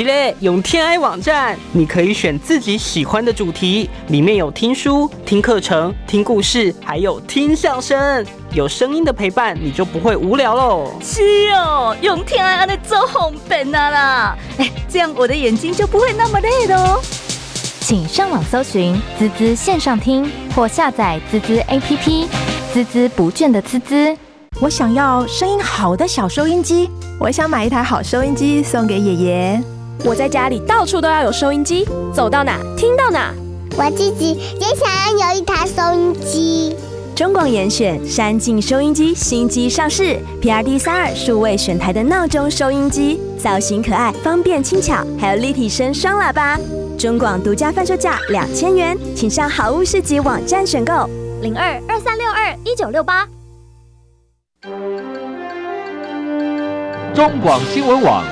是嘞，用天爱网站，你可以选自己喜欢的主题，里面有听书、听课程、听故事，还有听相声，有声音的陪伴，你就不会无聊喽。是哦，用天爱安的做红本啊啦，哎，这样我的眼睛就不会那么累喽。请上网搜寻滋滋线上听，或下载滋滋 APP，滋滋不倦的滋滋。我想要声音好的小收音机，我想买一台好收音机送给爷爷。我在家里到处都要有收音机，走到哪听到哪。我自己也想要有一台收音机。中广严选山境收音机新机上市，PRD 三二数位选台的闹钟收音机，造型可爱，方便轻巧，还有立体声双喇叭。中广独家贩售价两千元，请上好物市集网站选购。零二二三六二一九六八。中广新闻网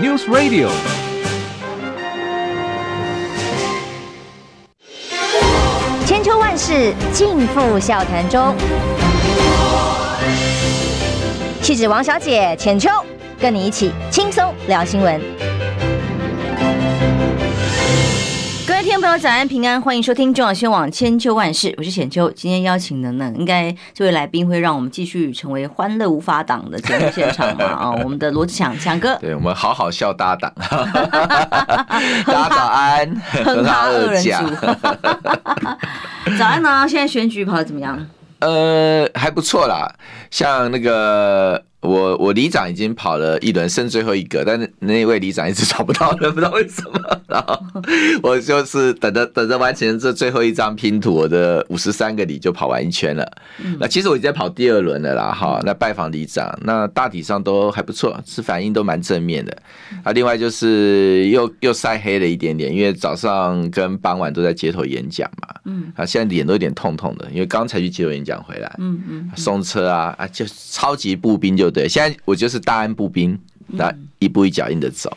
，News Radio。秋万事尽付笑谈中。气质王小姐浅秋，跟你一起轻松聊新闻。各位听众朋友，早安平安，欢迎收听中广新闻网千秋万事，我是浅秋。今天邀请的呢，应该这位来宾会让我们继续成为欢乐无法挡的节目现场嘛？啊、哦，我们的罗志强强哥，对我们好好笑搭档，大家早安，很哈二人组，早安呢？现在选举跑的怎么样？呃，还不错啦，像那个。我我里长已经跑了一轮，剩最后一个，但是那位里长一直找不到人，不知道为什么。然后我就是等着等着完成这最后一张拼图，我的五十三个里就跑完一圈了。那其实我已经在跑第二轮了啦，哈。那拜访里长，那大体上都还不错，是反应都蛮正面的。啊，另外就是又又晒黑了一点点，因为早上跟傍晚都在街头演讲嘛。嗯。啊，现在脸都有点痛痛的，因为刚才去街头演讲回来。嗯嗯。送车啊啊，就超级步兵就。对，现在我就是大安步兵，那一步一脚印的走。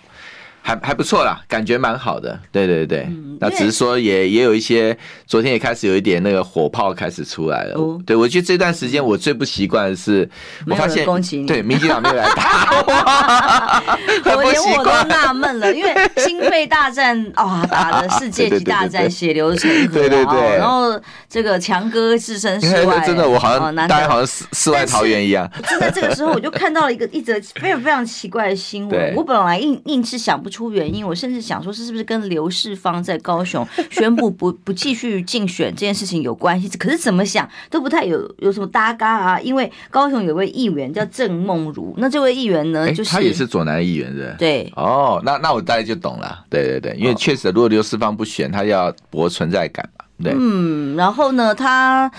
还还不错啦，感觉蛮好的。对对对，嗯、那只是说也也有一些，昨天也开始有一点那个火炮开始出来了。哦、对，我觉得这段时间我最不习惯的是，我发现对民进党没有来打 我，我连我都纳闷了，因为心肺大战啊、哦，打的世界级大战，血流成河，对对对，然后这个强哥置身事外，真的我好像大家好像世世外桃源一样。就在这个时候，我就看到了一个一则非常非常奇怪的新闻，我本来硬硬是想不出。出原因，我甚至想说，是是不是跟刘世芳在高雄宣布不 不继续竞选这件事情有关系？可是怎么想都不太有有什么搭嘎啊！因为高雄有位议员叫郑梦如，那这位议员呢，就是他也是左南议员的，对哦，那那我大概就懂了，对对对，因为确实如果刘世芳不选，他要博存在感嘛，对，嗯，然后呢，他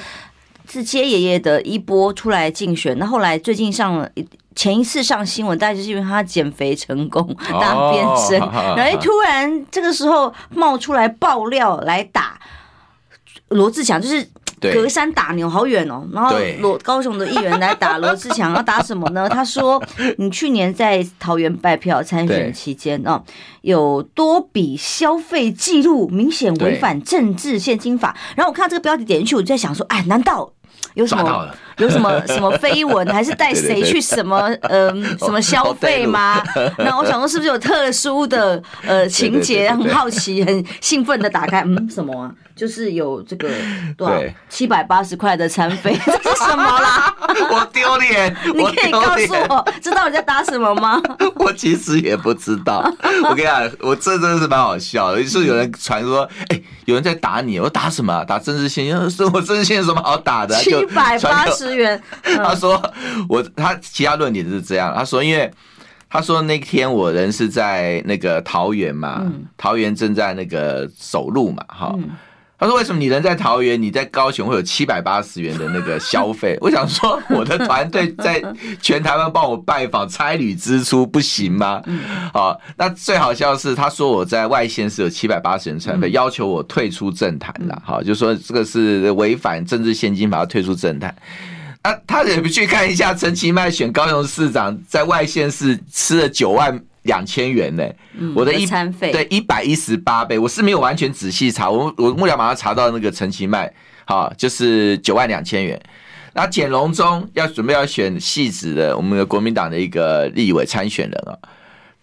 是接爷爷的一波出来竞选，那后来最近上了一。前一次上新闻，大概就是因为他减肥成功，大变身，然后突然这个时候冒出来爆料来打罗志强，就是隔山打牛好远哦。然后罗高雄的议员来打罗志强，要打什么呢？他说 你去年在桃园拜票参选期间哦，有多笔消费记录明显违反政治献金法。然后我看到这个标题点进去，我就在想说，哎，难道？有什么有什么 什么绯闻，还是带谁去什么嗯、呃、什么消费吗？那我想说是不是有特殊的呃情节？很好奇，很兴奋的打开，嗯，什么啊？就是有这个多少七百八十块的餐费，这是什么啦？我丢脸！你可以告诉我，知道你在打什么吗？我其实也不知道。我跟你讲，我这真的是蛮好笑的。就是有人传说，哎、欸，有人在打你，我打什么？打政治献金？说我政治献金有什么好打的？七百八十元。他说我他其他论点是这样，他说因为他说那天我人是在那个桃园嘛，桃园正在那个走路嘛，哈。他说：“为什么你人在桃园，你在高雄会有七百八十元的那个消费？” 我想说，我的团队在全台湾帮我拜访，差旅支出不行吗？好，那最好笑的是，他说我在外县是有七百八十元餐费，要求我退出政坛了。好，就说这个是违反政治现金法，要退出政坛。那他也不去看一下陈其迈选高雄市长，在外县市吃了九万。两千元呢、欸，我的一餐费对一百一十八倍，我是没有完全仔细查，我我幕僚马上查到那个陈其迈，好，就是九万两千元。那简荣中要准备要选戏子的我们的国民党的一个立委参选人啊，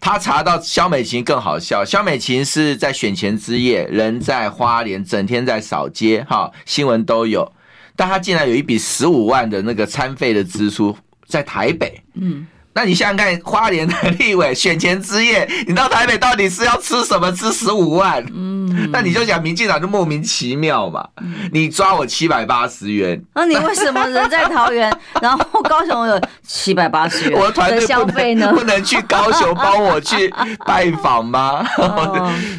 他查到肖美琴更好笑，肖美琴是在选前之夜，人在花莲，整天在扫街，哈，新闻都有。但他竟然有一笔十五万的那个餐费的支出在台北，嗯。那你想想看，花莲的立委选前之夜，你到台北到底是要吃什么？吃十五万？嗯，那你就讲民进党就莫名其妙嘛。你抓我七百八十元，那你为什么人在桃园，然后高雄有七百八十元？我团队消费呢？不能去高雄 帮我去拜访吗？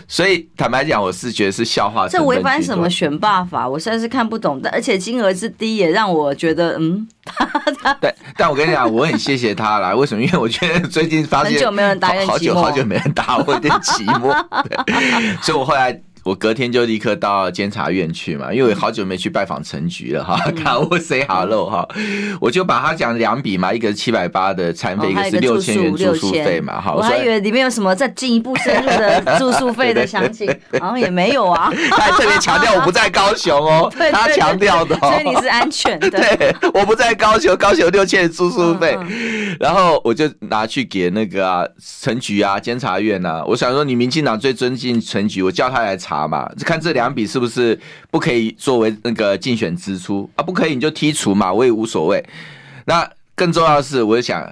所以坦白讲，我是觉得是笑话。这违反什么选罢法？我实在是看不懂的，而且金额之低也让我觉得，嗯。对，但我跟你讲，我很谢谢他啦。为 什么？因为我觉得 最近发现很久没有人打，好久好久没人打，我有点寂寞。对，所以我后来。我隔天就立刻到监察院去嘛，因为我好久没去拜访陈局了哈，看我 say hello 哈，我就把他讲两笔嘛，一个是七百八的餐费，一个是六千元住宿费嘛，哈，我还以为里面有什么再进一步深入的住宿费的详情，好像也没有啊。他还特别强调我不在高雄哦，他强调的，所以你是安全的。对，我不在高雄，高雄六千元住宿费，然后我就拿去给那个啊陈局啊监察院呐，我想说你民进党最尊敬陈局，我叫他来查查嘛，看这两笔是不是不可以作为那个竞选支出啊？不可以你就剔除嘛，我也无所谓。那更重要的是，我就想，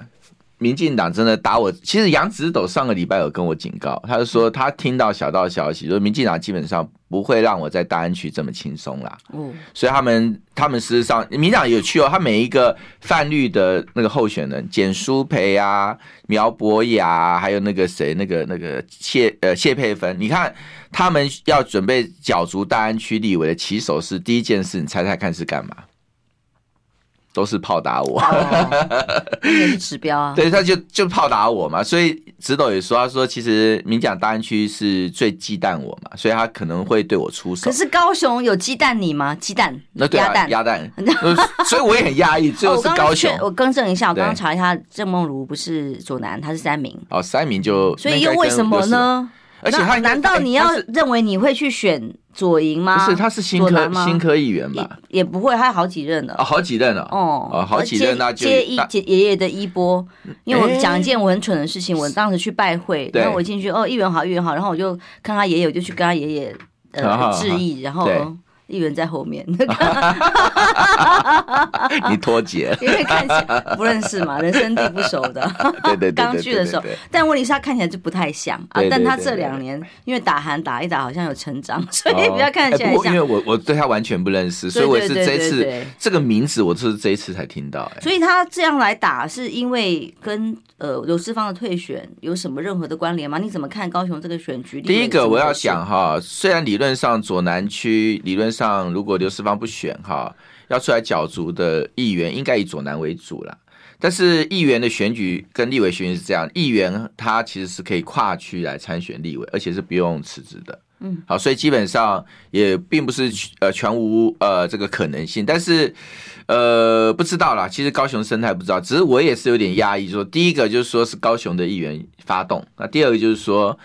民进党真的打我。其实杨子斗上个礼拜有跟我警告，他就说他听到小道消息，说民进党基本上不会让我在大安区这么轻松啦。嗯，所以他们他们事实上，民进党有趣哦，他每一个泛绿的那个候选人，简书培啊、苗博雅，还有那个谁，那个那个谢呃谢佩芬，你看。他们要准备角逐大安区立委的起手式，第一件事，你猜猜看是干嘛？都是炮打我，也是指标啊。对，他就就炮打我嘛。所以植斗也说，他说其实民进党大安区是最忌惮我嘛，所以他可能会对我出手。可是高雄有忌惮你吗？鸡蛋？那对啊，鸭蛋。所以我也很压抑。最后是高雄。我更正一下，我刚刚查一下，郑梦如不是左南，他是三名。哦，三名就所以又为什么呢？而且他难道你要认为你会去选左营吗？不是，他是新科新科议员吧？也不会，他有好几任了。哦，好几任了。哦，好几任，那就接一接爷爷的衣钵。因为我讲一件我很蠢的事情，我当时去拜会，然后我进去，哦，议员好，议员好，然后我就看他爷爷，我就去跟他爷爷呃致意，然后。议员在后面，你脱节，因为看起来不认识嘛，人生地不熟的。对对对，刚去的时候，但问题是他看起来就不太像啊。但他这两年因为打韩打一打，好像有成长，所以比较看起来像。因为我我对他完全不认识，所以我是这次这个名字，我是这一次才听到。所以他这样来打，是因为跟呃刘世芳的退选有什么任何的关联吗？你怎么看高雄这个选举？第一个我要讲哈，虽然理论上左南区理论上。如果刘世芳不选哈，要出来角逐的议员应该以左南为主了。但是议员的选举跟立委选举是这样，议员他其实是可以跨区来参选立委，而且是不用辞职的。嗯，好，所以基本上也并不是呃全无呃这个可能性。但是呃不知道啦，其实高雄生态不知道，只是我也是有点压抑，说第一个就是说是高雄的议员发动，那第二个就是说。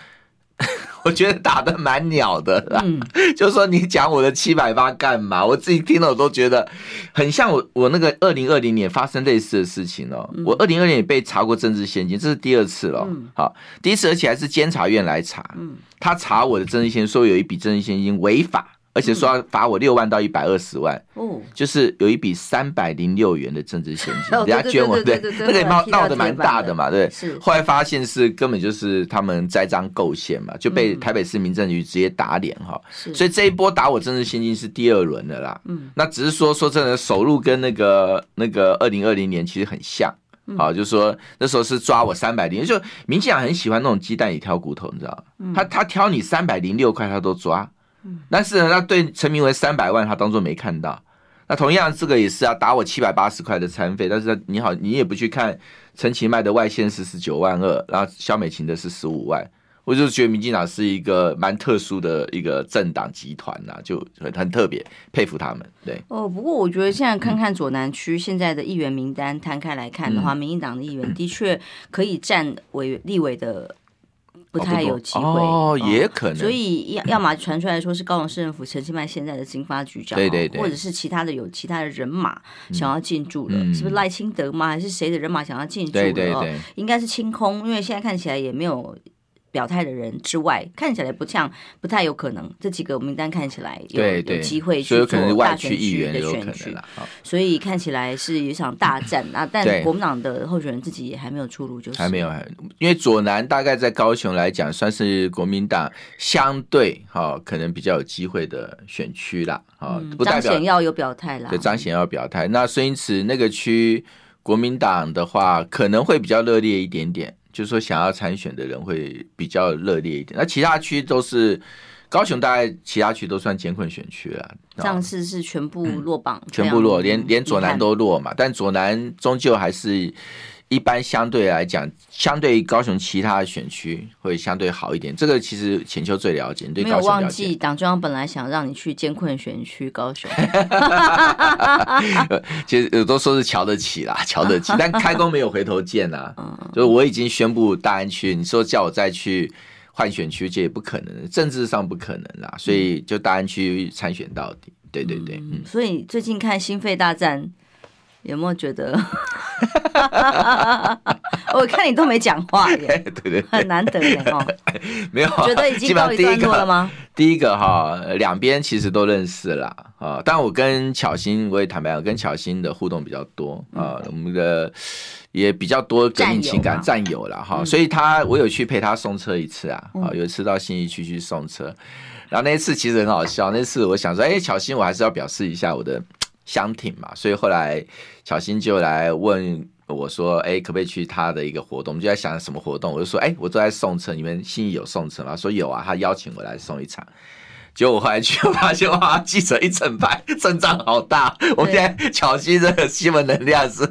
我觉得打得蛮鸟的啦，嗯、就是说你讲我的七百八干嘛？我自己听了我都觉得很像我我那个二零二零年发生类似的事情哦。嗯、我二零二零年被查过政治现金，这是第二次了。嗯、好，第一次而且还是监察院来查，嗯、他查我的政治现金，说有一笔政治现金违法。而且说要罚我六万到一百二十万，哦，就是有一笔三百零六元的政治现金，人家捐我，对，那个闹闹得蛮大的嘛，对。是。后来发现是根本就是他们栽赃构陷嘛，就被台北市民政局直接打脸哈。是。所以这一波打我政治现金是第二轮的啦。嗯。那只是说说真的，手路跟那个那个二零二零年其实很像，好，就是说那时候是抓我三百零，就民进党很喜欢那种鸡蛋里挑骨头，你知道吗？他他挑你三百零六块，他都抓。但是呢，他对陈明文三百万，他当做没看到。那同样，这个也是啊打我七百八十块的餐费。但是你好，你也不去看陈其迈的外线是十九万二，然后肖美琴的是十五万。我就觉得民进党是一个蛮特殊的一个政党集团呐，就很很特别，佩服他们。对哦，不过我觉得现在看看左南区现在的议员名单摊开来看的话，嗯、民进党的议员的确可以占委立委的。不太有机会哦，也可能。所以要要么传出来说是高雄市政府陈其迈现在的经发局长，对对对，或者是其他的有其他的人马想要进驻了，是不是赖清德吗？还是谁的人马想要进驻了？对对对，应该是清空，因为现在看起来也没有。表态的人之外，看起来不像，不太有可能。这几个名单看起来有对对有机会去做大选区的选举，所以看起来是一场大战啊！但国民党的候选人自己也还没有出炉，就是还没有，因为左南大概在高雄来讲，算是国民党相对哈可能比较有机会的选区啦。啊、嗯，彰显要有表态啦，对，彰显要表态。那孙英慈那个区，国民党的话可能会比较热烈一点点。就是说，想要参选的人会比较热烈一点。那其他区都是高雄，大概其他区都算艰困选区了。上次是全部落榜，嗯、全部落，连连左南都落嘛。但左南终究还是。一般相对来讲，相对于高雄其他的选区会相对好一点。这个其实浅秋最了解，对高雄了解。没有忘记，党中央本来想让你去艰困选区高雄。其实都说是瞧得起啦，瞧得起，但开弓没有回头箭呐、啊。就是我已经宣布大安区，你说叫我再去换选区，这也不可能，政治上不可能啦。所以就大安区参选到底。对对对，嗯。所以最近看心肺大战。有没有觉得？我看你都没讲话耶，对对，很难得耶哦。没有，觉得已经告一段落了吗？第一个哈，两边其实都认识了啊。但我跟巧心，我也坦白讲，跟巧心的互动比较多啊，我们的也比较多革命情感战友了哈。所以他我有去陪他送车一次啊，啊，有一次到新义区去送车，然后那一次其实很好笑。那次我想说，哎，巧心，我还是要表示一下我的。相挺嘛，所以后来巧芯就来问我说：“哎，可不可以去他的一个活动？”我们就在想什么活动，我就说：“哎，我都在送车，你们信义有送车吗？”说有啊，他邀请我来送一场。结果我后来去发现，哇，记者一整排，阵仗好大。我现在巧心这个新闻能量是，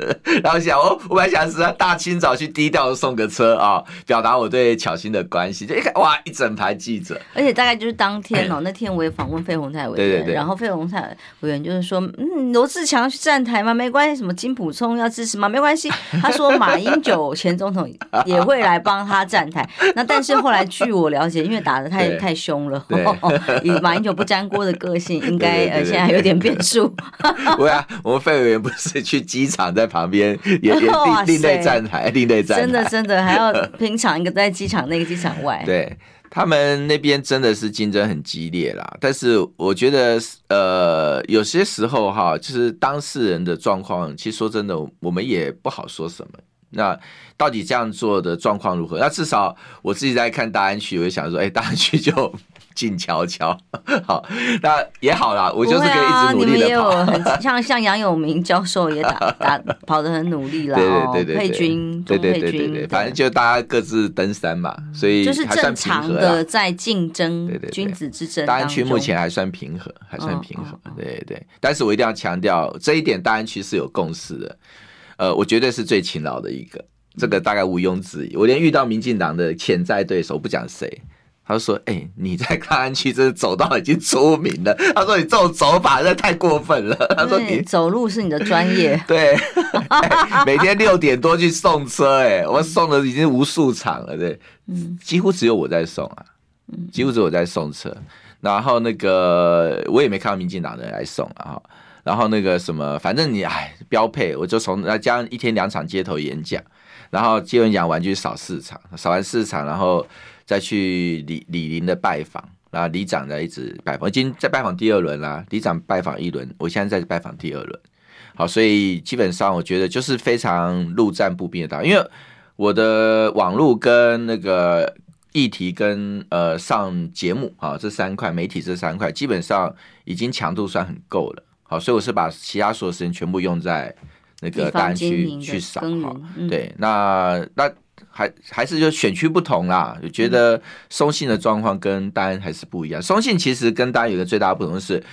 然后想，我我本来想是大清早去低调的送个车啊，表达我对巧心的关系。就一看，哇，一整排记者，而且大概就是当天哦，那天我也访问费鸿泰委员，对对对，然后费鸿泰委员就是说，嗯，罗志强去站台吗？没关系，什么金普聪要支持吗？没关系。他说马英九前总统也会来帮他站台。那但是后来据我了解，因为打的太 太凶了。马英九不沾锅的个性，应该呃现在还有点变数。对啊，我们费委员不是去机场在旁边也也另另类站台，另类站台，真的真的还要 平常一个在机场，那个机场外。对，他们那边真的是竞争很激烈啦。但是我觉得呃有些时候哈，就是当事人的状况，其实说真的，我们也不好说什么。那到底这样做的状况如何？那至少我自己在看大安区，我就想说，哎，大安区就。静悄悄，好，那也好啦。我就是可以一直努力的跑。啊、你们也有 像像杨永明教授也打打跑得很努力啦。对对对对，佩君，对对对对对，反正就大家各自登山嘛，所以就是正常的在竞争，对对君子之争。大安区目前还算平和，还算平和。对对对，但是我一定要强调这一点，大安区是有共识的。呃，我绝对是最勤劳的一个，这个大概毋庸置疑。我连遇到民进党的潜在对手，不讲谁。他说：“哎、欸，你在大安区真的走到已经出名了。”他说：“你这种走法真的太过分了。”他说：“你走路是你的专业。”对、欸，每天六点多去送车、欸，哎，我送了已经无数场了，对，几乎只有我在送啊，几乎只有我在送车。然后那个我也没看到民进党的人来送啊。然后那个什么，反正你哎，标配，我就从那加一天两场街头演讲，然后接完讲完就去扫市场，扫完市场，然后。再去李李林的拜访，然后李长在一直拜访，已经在拜访第二轮啦。李长拜访一轮，我现在在拜访第二轮。好，所以基本上我觉得就是非常陆战步兵的打，因为我的网络跟那个议题跟呃上节目啊这三块媒体这三块基本上已经强度算很够了。好，所以我是把其他所有时间全部用在那个大安区去扫哈。对，那那。还还是就选区不同啦，就觉得松信的状况跟大安还是不一样。松信其实跟大安有个最大的不同是，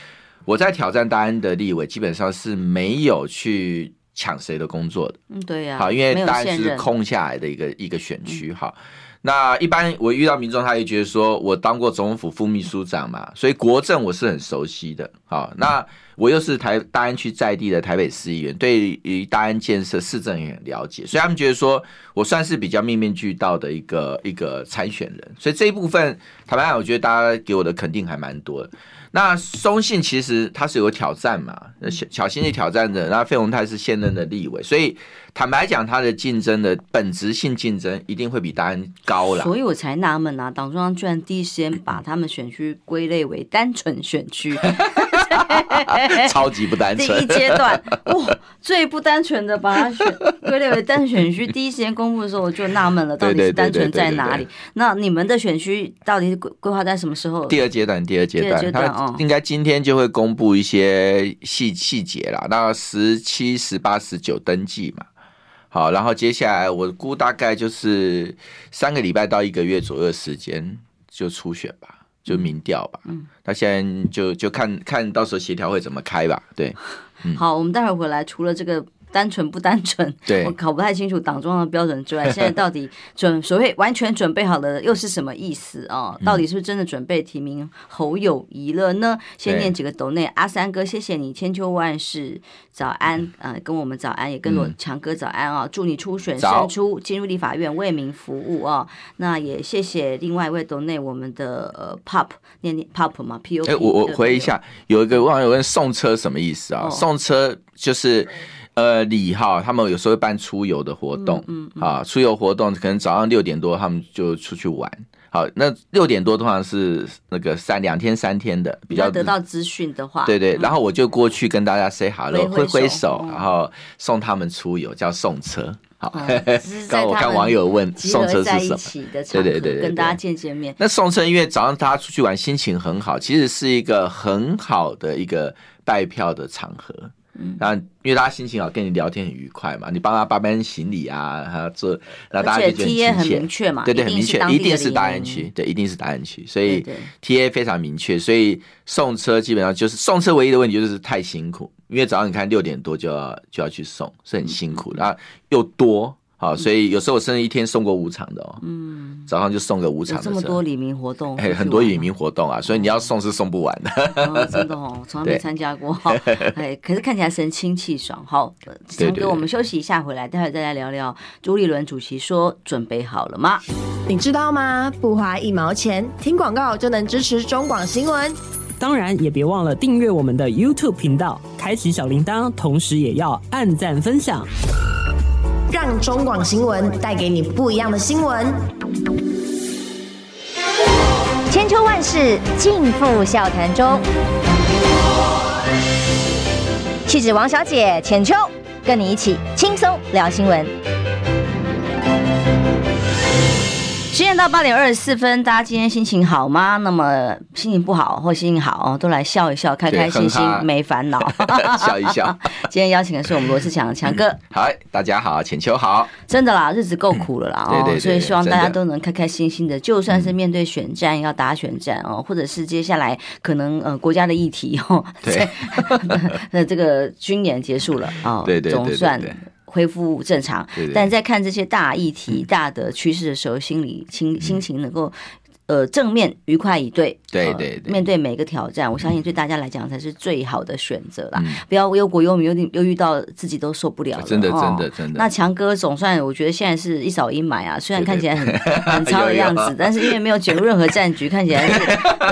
我在挑战大安的立委，基本上是没有去抢谁的工作的。嗯，对呀。好，因为大安是空下来的一个一个选区。哈，那一般我遇到民众，他也觉得说我当过总统府副秘书长嘛，所以国政我是很熟悉的。好，那。我又是台大安区在地的台北市议员，对于大安建设市政也很了解，所以他们觉得说我算是比较面面俱到的一个一个参选人，所以这一部分坦白讲，我觉得大家给我的肯定还蛮多的。那松信其实他是有挑战嘛，小小新是挑战者，那费鸿泰是现任的立委，所以坦白讲，他的竞争的本质性竞争一定会比大安高了。所以我才纳闷啊，党中央居然第一时间把他们选区归类为单纯选区，超级不单纯。第一阶段哇，最不单纯的把它选归类为单选区，第一时间公布的时候我就纳闷了，到底是单纯在哪里？那你们的选区到底是规规划在什么时候？第二阶段，第二阶段。应该今天就会公布一些细细节啦。那十七、十八、十九登记嘛，好，然后接下来我估大概就是三个礼拜到一个月左右的时间就初选吧，就民调吧。嗯，那现在就就看看到时候协调会怎么开吧。对，嗯，好，我们待会儿回来，除了这个。单纯不单纯，对，我搞不太清楚党中央的标准之外，现在到底准所谓完全准备好了又是什么意思啊？到底是不是真的准备提名侯友谊了呢？先念几个斗内，阿三哥，谢谢你，千秋万世早安，呃，跟我们早安，也跟我强哥早安啊，祝你初选胜出，进入立法院为民服务啊。那也谢谢另外一位斗内，我们的呃 pop 念念 pop 嘛，P O P。哎，我我回一下，有一个网友问送车什么意思啊？送车就是。呃，里哈，他们有时候会办出游的活动，嗯，嗯啊，出游活动可能早上六点多他们就出去玩，好，那六点多通常是那个三两天三天的，比较得到资讯的话，对对，然后我就过去跟大家 say hello，挥挥手，然后送他们出游，叫送车。好，刚我看网友问送车是什么？对对对，跟大家见见面。那送车，因为早上大家出去玩，心情很好，其实是一个很好的一个拜票的场合。嗯，然后因为大家心情好，跟你聊天很愉快嘛，你帮他搬搬行李啊，还要做，然后大家就觉得很亲切，很明确嘛，对对，很明确，一定是大安区，对，一定是大安区，所以 TA 非常明确，所以送车基本上就是送车唯一的问题就是太辛苦，因为早上你看六点多就要就要去送，是很辛苦，然后又多。好，所以有时候我甚至一天送过五场的哦。嗯，早上就送个五场的。这么多里民活动，哎，很多里民活动啊，所以你要送是送不完的。哦、真的哦，从来没参加过。哎，可是看起来神清气爽。好，强哥，我们休息一下，回来待会再来聊聊。朱立伦主席说：“准备好了吗？”你知道吗？不花一毛钱，听广告就能支持中广新闻。当然，也别忘了订阅我们的 YouTube 频道，开启小铃铛，同时也要按赞分享。让中广新闻带给你不一样的新闻。千秋万世尽付笑谈中。气质王小姐浅秋，跟你一起轻松聊新闻。时间到八点二十四分，大家今天心情好吗？那么心情不好或心情好，都来笑一笑，开开心心，没烦恼，笑一笑。今天邀请的是我们罗志强强哥。嗨，大家好，浅秋好。真的啦，日子够苦了啦哦，对对，所以希望大家都能开开心心的，就算是面对选战要打选战哦，或者是接下来可能呃国家的议题哦，对，那这个军演结束了啊，对对，总算。恢复正常，对对，但在看这些大议题、大的趋势的时候，心里心心情能够。呃，正面愉快以对，对对对，面对每个挑战，我相信对大家来讲才是最好的选择啦。不要忧国忧民，又又遇到自己都受不了。真的，真的，真的。那强哥总算，我觉得现在是一扫阴霾啊。虽然看起来很很糙的 样子，但是因为没有卷入任何战局，看起来是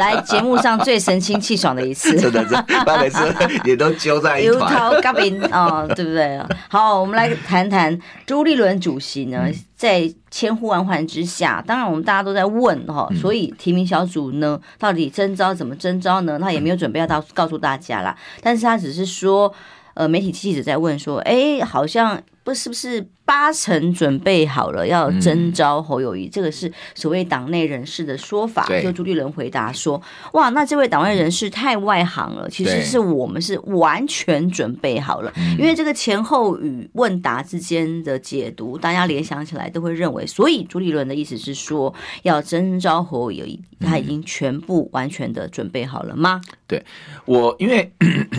来节目上最神清气爽的一次。真的，真的，每次也都揪在一团。啊，对不对？好，我们来谈谈朱立伦主席呢。在千呼万唤之下，当然我们大家都在问哈，所以提名小组呢，到底征招怎么征招呢？他也没有准备要到告诉大家啦，但是他只是说，呃，媒体记者在问说，哎，好像。不是不是八成准备好了要征召侯友谊，嗯、这个是所谓党内人士的说法。就朱立伦回答说：“哇，那这位党内人士太外行了，其实是我们是完全准备好了。因为这个前后语问答之间的解读，大家联想起来都会认为，所以朱立伦的意思是说要征召侯友谊，他已经全部完全的准备好了吗？”对我，因 为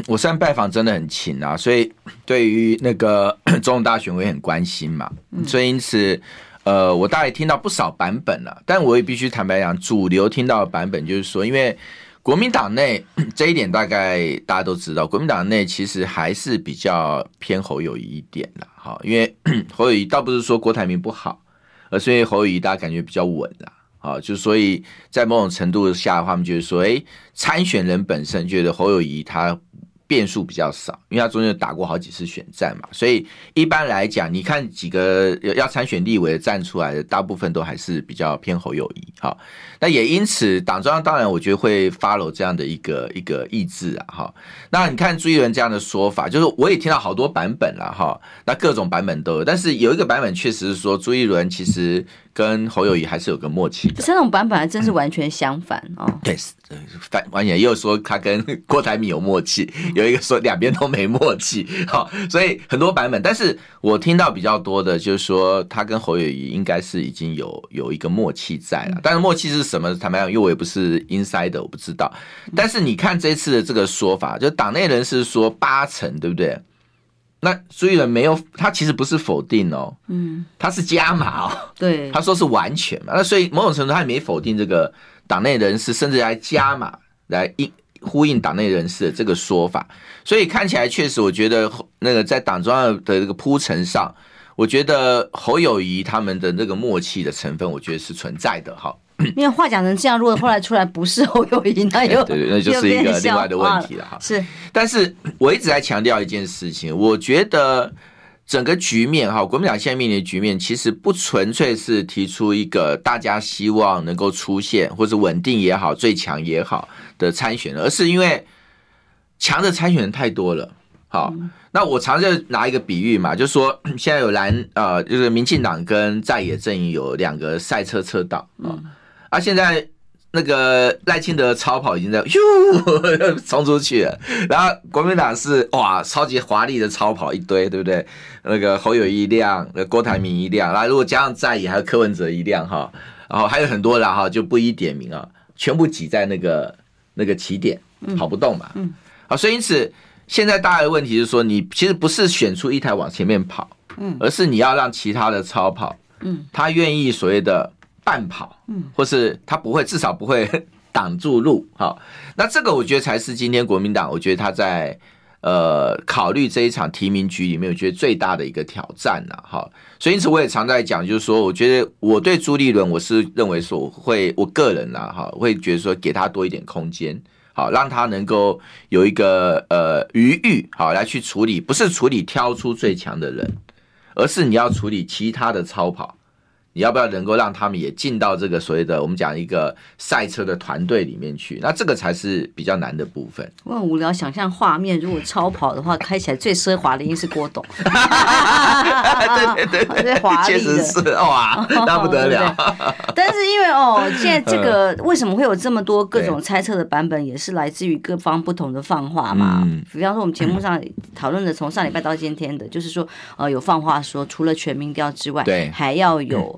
我虽然拜访真的很勤啊，所以对于那个 总统大选我也很关心嘛，所以因此，呃，我大概听到不少版本了，但我也必须坦白讲，主流听到的版本就是说，因为国民党内这一点大概大家都知道，国民党内其实还是比较偏侯友谊一点的，哈，因为 侯友谊倒不是说郭台铭不好，而是因为侯友谊大家感觉比较稳啦，啊，就所以在某种程度下的话，他们觉得说，哎，参选人本身觉得侯友谊他。变数比较少，因为他中间打过好几次选战嘛，所以一般来讲，你看几个要参选立委的站出来的，大部分都还是比较偏侯友谊。好，那也因此，党中央当然我觉得会 follow 这样的一个一个意志啊。哈，那你看朱一伦这样的说法，就是我也听到好多版本了哈，那各种版本都有，但是有一个版本确实是说朱一伦其实。跟侯友谊还是有个默契的，这种版本还真是完全相反哦。对，反完全也有说他跟 郭台铭有默契，有一个说两边都没默契。哈，所以很多版本，但是我听到比较多的，就是说他跟侯友谊应该是已经有有一个默契在了。但是默契是什么？坦白讲，因为我也不是 insider，我不知道。但是你看这次的这个说法，就党内人士说八成，对不对？那朱立伦没有，他其实不是否定哦，嗯，他是加码哦，对，他说是完全嘛，那所以某种程度他也没否定这个党内人士，甚至还加码来应呼应党内人士的这个说法，所以看起来确实，我觉得那个在党中央的这个铺陈上，我觉得侯友谊他们的那个默契的成分，我觉得是存在的哈。因为话讲成这样，如果后来出来不是侯友宜，那又对，对，那就是一个另外的问题了哈。是，但是我一直在强调一件事情，我觉得整个局面哈，国民党现在面临的局面，其实不纯粹是提出一个大家希望能够出现或者稳定也好、最强也好的参选人，而是因为强的参选人太多了。好，那我常常拿一个比喻嘛，就是说现在有蓝呃，就是民进党跟在野阵营有两个赛车车道啊。啊，现在那个赖清德超跑已经在咻 冲出去了，然后国民党是哇超级华丽的超跑一堆，对不对？那个侯友宜一辆，那郭台铭一辆，然后如果加上在野，还有柯文哲一辆哈，然后还有很多人哈，就不一点名啊，全部挤在那个那个起点，跑不动嘛。嗯，好，所以因此现在大家的问题是说，你其实不是选出一台往前面跑，嗯，而是你要让其他的超跑，嗯，他愿意所谓的。半跑，嗯，或是他不会，至少不会 挡住路，好，那这个我觉得才是今天国民党，我觉得他在呃考虑这一场提名局里面，我觉得最大的一个挑战呐，好，所以因此我也常在讲，就是说，我觉得我对朱立伦，我是认为说，我会我个人呐，哈，会觉得说，给他多一点空间，好，让他能够有一个呃余裕，好，来去处理，不是处理挑出最强的人，而是你要处理其他的超跑。你要不要能够让他们也进到这个所谓的我们讲一个赛车的团队里面去？那这个才是比较难的部分。我很无聊，想象画面，如果超跑的话，开起来最奢华的应该是郭董。对对对对，确实是哇，那不得了。但是因为哦，现在这个为什么会有这么多各种猜测的版本，也是来自于各方不同的放话嘛。比方说，我们节目上讨论的，从上礼拜到今天的，就是说，呃，有放话说，除了全民调之外，对，还要有。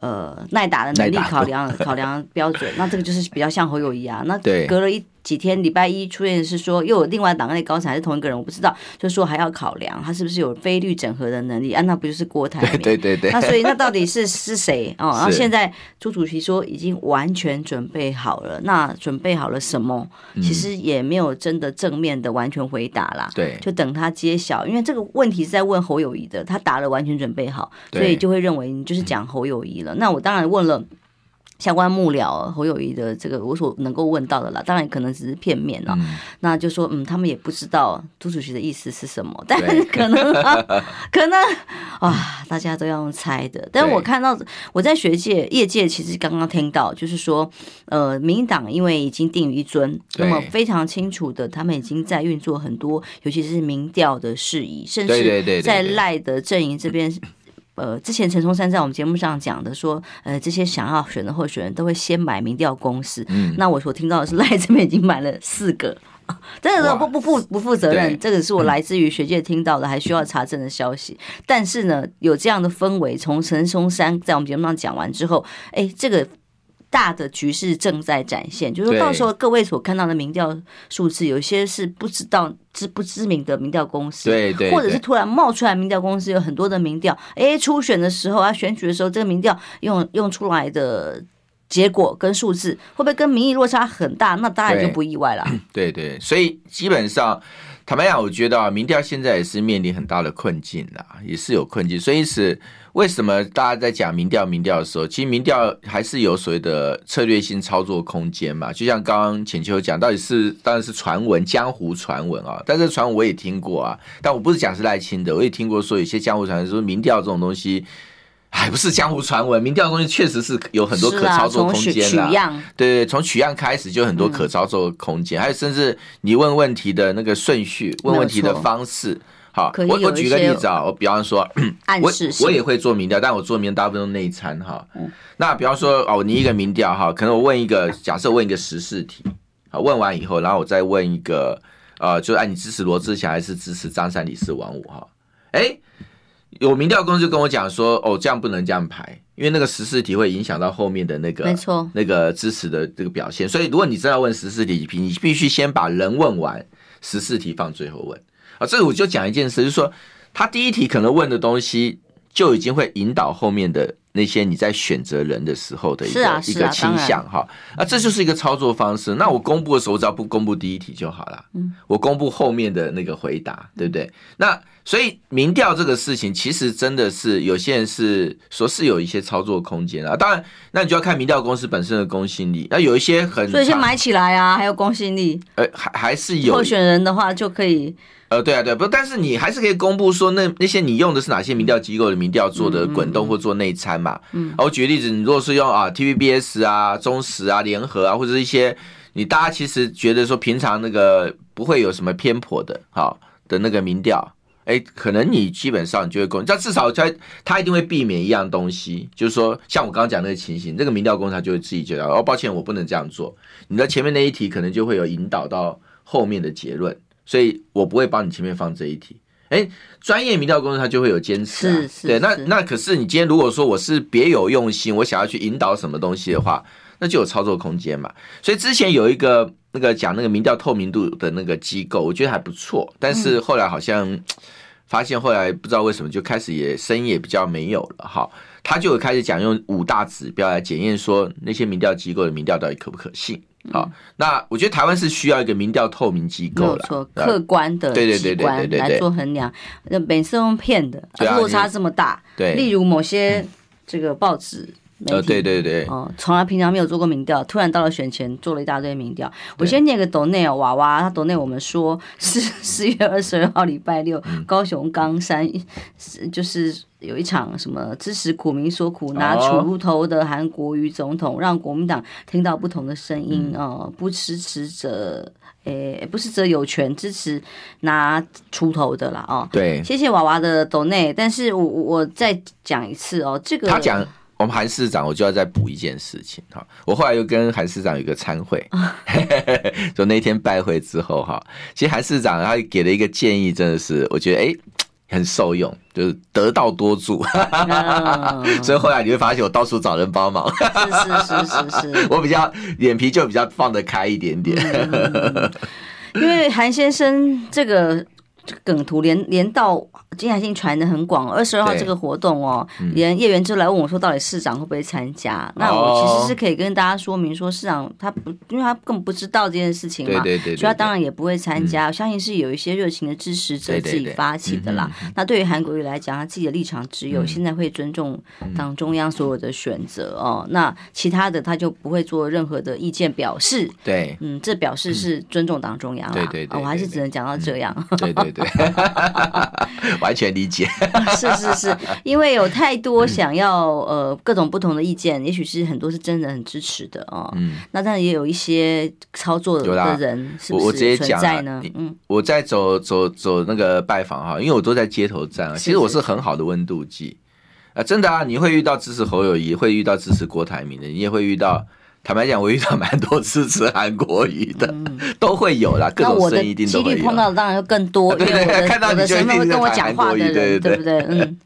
呃，耐打的能力考量考量标准，那这个就是比较像侯友谊啊。那隔了一几天，礼拜一出现的是说又有另外党内高层还是同一个人，我不知道，就说还要考量他是不是有非律整合的能力啊？那不就是郭台铭？对 对对。那所以那到底是是谁哦？然后现在朱主席说已经完全准备好了，那准备好了什么？其实也没有真的正面的完全回答啦。对，就等他揭晓，因为这个问题是在问侯友谊的，他答了完全准备好，所以就会认为你就是讲侯友谊了。那我当然问了相关幕僚侯友谊的这个我所能够问到的啦，当然可能只是片面了。嗯、那就说嗯，他们也不知道朱主席的意思是什么，但可能可能啊，大家都要用猜的。但是我看到我在学界业界其实刚刚听到，就是说呃，民进党因为已经定于一尊，那么非常清楚的，他们已经在运作很多，尤其是民调的事宜，甚至在赖的阵营这边。呃，之前陈松山在我们节目上讲的说，呃，这些想要选的候选人都会先买民调公司。嗯，那我所听到的是赖这边已经买了四个，真的不不负不负责任，这个是我来自于学界听到的，还需要查证的消息。但是呢，有这样的氛围，从陈松山在我们节目上讲完之后，哎，这个。大的局势正在展现，就是说到时候各位所看到的民调数字，有些是不知道知不知名的民调公司，对对，或者是突然冒出来民调公司，有很多的民调，哎，初选的时候啊，选举的时候，这个民调用用出来的结果跟数字会不会跟民意落差很大？那当然就不意外了。对对，所以基本上坦白讲，我觉得啊，民调现在也是面临很大的困境啦，也是有困境。所以是为什么大家在讲民调民调的时候，其实民调还是有所谓的策略性操作空间嘛？就像刚刚浅秋讲，到底是当然是传闻、江湖传闻啊。但是传闻我也听过啊，但我不是讲是赖清德，我也听过说有些江湖传闻说民调这种东西。还不是江湖传闻，民调的东西确实是有很多可操作空间的。对对，从取样开始就很多可操作空间，还有甚至你问问题的那个顺序、问问题的方式。好，我我举个例子啊，我比方说，我我也会做民调，但我做民调大部分都内参哈。那比方说哦，你一个民调哈，可能我问一个，假设问一个时事题，好，问完以后，然后我再问一个，呃，就是按你支持罗志祥还是支持张三李四王五哈？哎。有民调公司就跟我讲说，哦，这样不能这样排，因为那个时事题会影响到后面的那个，没错，那个支持的这个表现。所以，如果你真要问时事题，你必须先把人问完，时事题放最后问。啊，这个我就讲一件事，就是说，他第一题可能问的东西就已经会引导后面的那些你在选择人的时候的一个一个倾向哈。啊，这就是一个操作方式。那我公布的时候，我只要不公布第一题就好了。嗯，我公布后面的那个回答，对不对？那。所以民调这个事情，其实真的是有些人是说是有一些操作空间啊。当然，那你就要看民调公司本身的公信力。那有一些很，所以先买起来啊，还有公信力。呃，还还是有候选人的话就可以。呃，对啊，对，不，但是你还是可以公布说那那些你用的是哪些民调机构的民调做的滚动或做内参嘛。嗯。我举个例子，你如果是用啊 TVBS 啊、中时啊、联合啊，或者是一些你大家其实觉得说平常那个不会有什么偏颇的，好，的那个民调。哎，可能你基本上你就会公，但至少他他一定会避免一样东西，就是说，像我刚刚讲那个情形，这个民调公司他就会自己觉得，哦，抱歉，我不能这样做。你的前面那一题可能就会有引导到后面的结论，所以我不会帮你前面放这一题。哎，专业民调公司他就会有坚持，啊，是对，那那可是你今天如果说我是别有用心，我想要去引导什么东西的话，那就有操作空间嘛。所以之前有一个那个讲那个民调透明度的那个机构，我觉得还不错，但是后来好像。嗯发现后来不知道为什么就开始也声音也比较没有了哈，他就开始讲用五大指标来检验说那些民调机构的民调到底可不可信。好，那我觉得台湾是需要一个民调透明机构的，客观的对对对对对来做衡量。那每次用骗的，落差这么大。对，例如某些这个报纸。呃，对对对，哦，从来平常没有做过民调，突然到了选前做了一大堆民调。我先念个抖内哦，娃娃他抖内我们说是 四月二十二号礼拜六，高雄冈山就是有一场什么支持苦民所苦拿锄头的韩国瑜总统，让国民党听到不同的声音哦，不支持者诶，不支持者有权支持拿锄头的啦哦。对，谢谢娃娃的抖内，但是我我再讲一次哦，这个他讲。我们韩市长，我就要再补一件事情哈。我后来又跟韩市长有一个参会，就那天拜会之后哈，其实韩市长他给了一个建议，真的是我觉得哎很受用，就是得道多助。所以后来你会发现我到处找人帮忙，是是是是是，我比较脸皮就比较放得开一点点。因为韩先生这个。梗图连连到金海信传的很广，二十二号这个活动哦，嗯、连叶元之来问我说，到底市长会不会参加？哦、那我其实是可以跟大家说明说，市长他不，因为他根本不知道这件事情嘛，对对对对，所以他当然也不会参加。相信是有一些热情的支持者自己发起的啦。那对于韩国瑜来讲，他自己的立场只有现在会尊重党中央所有的选择哦。嗯、那其他的他就不会做任何的意见表示。对，嗯，这表示是尊重党中央啦。对对，对，我还是只能讲到这样。嗯、对对对。完全理解，是是是，因为有太多想要呃各种不同的意见，也许是很多是真人很支持的哦。嗯，那当然也有一些操作的人是不是存在呢？嗯，我在走走走那个拜访哈，因为我都在街头站啊，其实我是很好的温度计。啊，真的啊，你会遇到支持侯友谊，会遇到支持郭台铭的，你也会遇到。坦白讲，我遇到蛮多支持韩国瑜的，嗯、都会有啦。各种声音一定都会有。几率碰到的当然就更多，对 对对，看到你就一定会跟我讲话的人，对对对，嗯，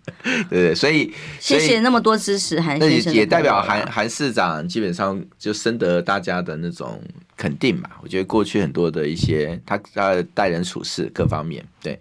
对对，所以谢谢那么多支持韩先生，那也代表韩韩市长基本上就深得大家的那种肯定嘛。我觉得过去很多的一些他他待人处事各方面，对，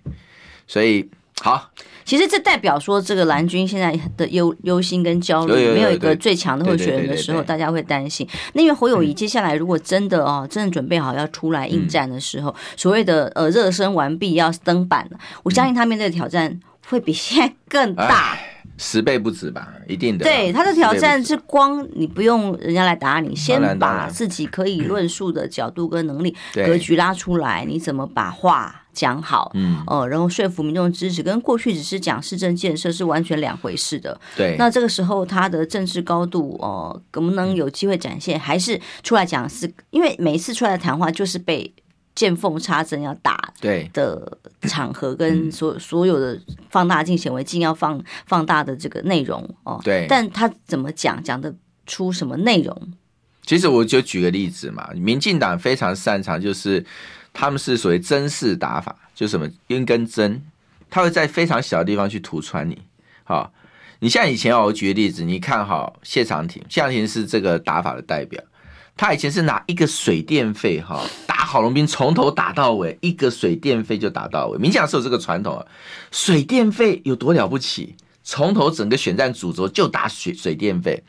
所以好。其实这代表说，这个蓝军现在的忧忧心跟焦虑，没有一个最强的候选人的时候，大家会担心。那因为侯友谊接下来如果真的哦，真的准备好要出来应战的时候，所谓的呃热身完毕要登板了，我相信他面对的挑战会比现在更大，十倍不止吧，一定的。对，他的挑战是光你不用人家来打你，先把自己可以论述的角度跟能力 格局拉出来，你怎么把话。讲好，嗯，呃，然后说服民众支持，跟过去只是讲市政建设是完全两回事的。对，那这个时候他的政治高度，哦、呃，能不能有机会展现？还是出来讲是？因为每一次出来的谈话就是被见缝插针要打对的场合，跟所所有的放大镜显微镜要放放大的这个内容哦。对，但他怎么讲，讲得出什么内容？其实我就举个例子嘛，民进党非常擅长就是。他们是所谓针式打法，就什么一根针，他会在非常小的地方去突穿你。好，你像以前哦我举个例子，你看好，谢长廷，谢长廷是这个打法的代表。他以前是拿一个水电费哈，打郝龙斌从头打到尾，一个水电费就打到尾。民进党是有这个传统啊，水电费有多了不起？从头整个选战主轴就打水水电费。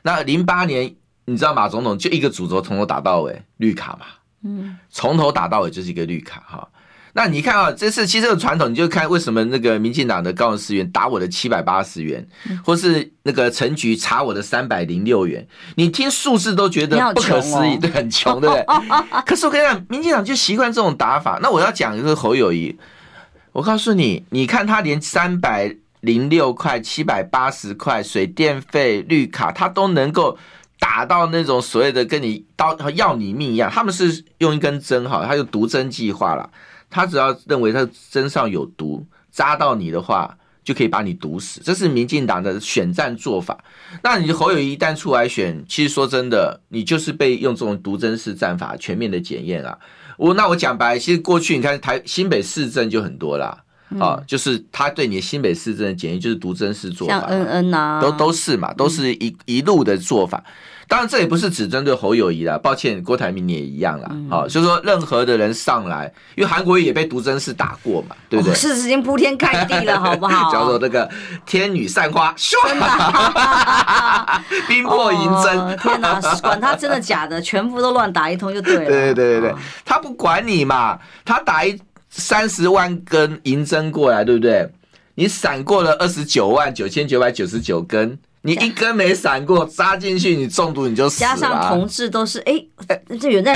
那零八年你知道马总统就一个主轴从头打到尾，绿卡嘛。嗯，从头打到尾就是一个绿卡哈。那你看啊，这次其实这个传统，你就看为什么那个民进党的高雄市议员打我的七百八十元，或是那个陈局查我的三百零六元，你听数字都觉得不可思议，对，很穷，对不对？可是我跟你讲，民进党就习惯这种打法。那我要讲一个侯友谊，我告诉你，你看他连三百零六块、七百八十块水电费、绿卡，他都能够。打到那种所谓的跟你刀要你命一样，他们是用一根针哈，他就毒针计划了。他只要认为他身上有毒，扎到你的话，就可以把你毒死。这是民进党的选战做法。那你侯友宜一旦出来选，其实说真的，你就是被用这种毒针式战法全面的检验啊。我那我讲白，其实过去你看台新北市政就很多啦。啊，就是他对你的新北市政的检验，就是毒针式做法，像恩恩呐，都都是嘛，都是一一路的做法。当然，这也不是只针对侯友谊啦，抱歉，郭台铭也一样啦。好，就是说任何的人上来，因为韩国瑜也被毒针式打过嘛，对不对？事实已经铺天盖地了，好不好？叫做那个天女散花，冰魄银针。天哪，管他真的假的，全部都乱打一通就对了。对对对对，他不管你嘛，他打一。三十万根银针过来，对不对？你闪过了二十九万九千九百九十九根，你一根没闪过，扎进去你中毒你就死了。加上同志都是，哎，这有人在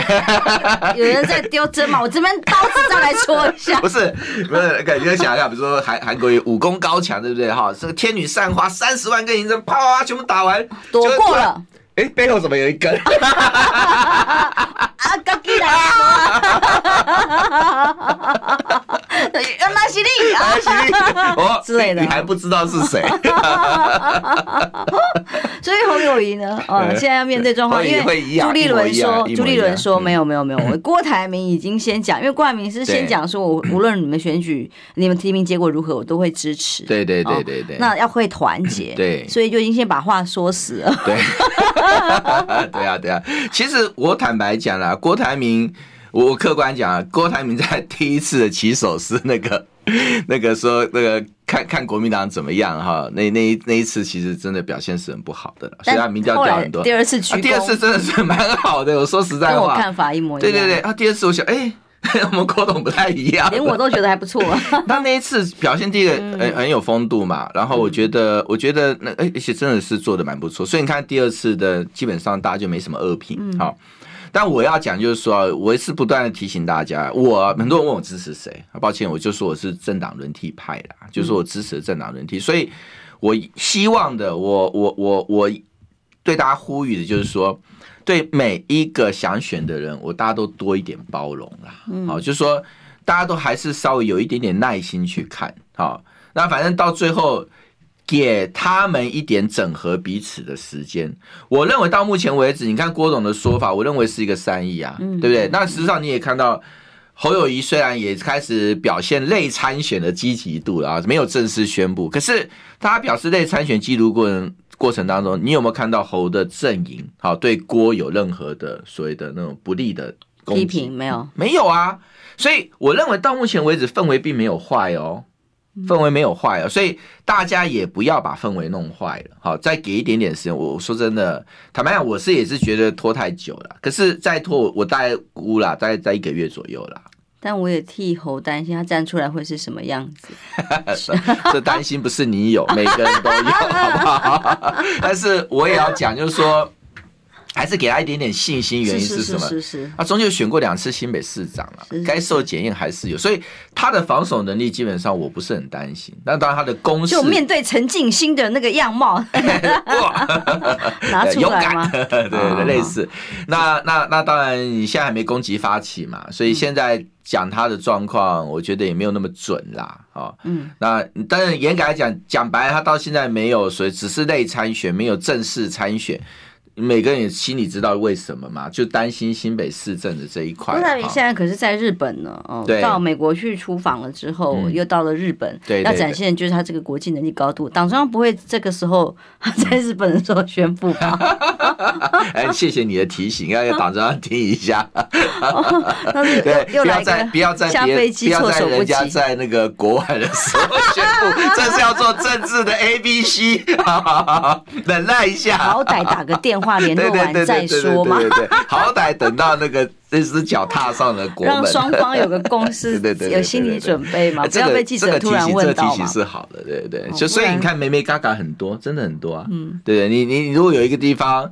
有人在丢针嘛？我这边刀子再来戳一下。不是不是，感觉想一下，比如说韩韩国有武功高强，对不对？哈，这个天女散花三十万根银针，啪啪全部打完，躲过了。哎，背后怎么有一根？啊，刚进来 哦 之类的，你还不知道是谁？所以侯友谊呢？哦，现在要面对状况，因为朱立伦说，朱立伦说没有没有没有，我郭台铭已经先讲，因为郭台铭是先讲说，我无论你们选举、你们提名结果如何，我都会支持。对对对对对，那要会团结。对，所以就已经先把话说死了。对。对啊，对啊，其实我坦白讲啦，郭台铭，我客观讲啊，郭台铭在第一次的起手是那个 那个说那个看看国民党怎么样哈，那那那一次其实真的表现是很不好的，所以他民调掉很多。第二次去、啊，第二次真的是蛮好的，我说实在话，跟我看法一模一样。对对对，啊，第二次我想，哎、欸。我们郭董不太一样，连我都觉得还不错。他那一次表现第一个很很有风度嘛，然后我觉得我觉得那而且真的是做的蛮不错，所以你看第二次的基本上大家就没什么恶评。好，但我要讲就是说，我是不断的提醒大家，我很多人问我支持谁，抱歉，我就说我是政党轮替派的，就是说我支持政党轮替，所以我希望的，我我我我对大家呼吁的就是说。对每一个想选的人，我大家都多一点包容啦。好，就是说大家都还是稍微有一点点耐心去看。好，那反正到最后给他们一点整合彼此的时间。我认为到目前为止，你看郭董的说法，我认为是一个善意啊，对不对？那实际上你也看到侯友谊虽然也开始表现类参选的积极度了啊，没有正式宣布，可是他表示类参选记录过程。过程当中，你有没有看到侯的阵营好对郭有任何的所谓的那种不利的批评？没有，没有啊。所以我认为到目前为止氛围并没有坏哦。氛围没有坏啊，所以大家也不要把氛围弄坏了。好，再给一点点时间。我说真的，坦白讲，我是也是觉得拖太久了。可是再拖，我大概估了，大概在一个月左右了。但我也替侯担心，他站出来会是什么样子？这担心不是你有，每个人都有，好不好？但是我也要讲，就是说。还是给他一点点信心，原因是什么？是是是，他终究选过两次新北市长了，该受检验还是有，所以他的防守能力基本上我不是很担心。那当然他的攻势，就面对陈进兴的那个样貌，哇，拿出来吗？对对对，类似。那那那当然，你现在还没攻击发起嘛，所以现在讲他的状况，我觉得也没有那么准啦。啊，嗯，那但是严格来讲，讲白，他到现在没有，所以只是类参选，没有正式参选。每个人也心里知道为什么嘛，就担心新北市政的这一块。郭台铭现在可是在日本呢，哦，到美国去出访了之后，又到了日本，对要展现就是他这个国际能力高度。党中央不会这个时候 在日本的时候宣布吧？哎，谢谢你的提醒，要 党中央听一下。对，不要在不要在别不要在人家在那个国外的时候宣布，这是要做政治的 A B C，忍耐一下，好歹打个电话。话联络完再说嘛对对，好歹等到那个这只脚踏上了国门，让双方有个共识，对对对，有心理准备嘛，不要被记者突然问到嘛。这个提醒是好的，对对对，就所以你看，梅梅嘎嘎很多，真的很多啊。嗯，对对，你你你如果有一个地方，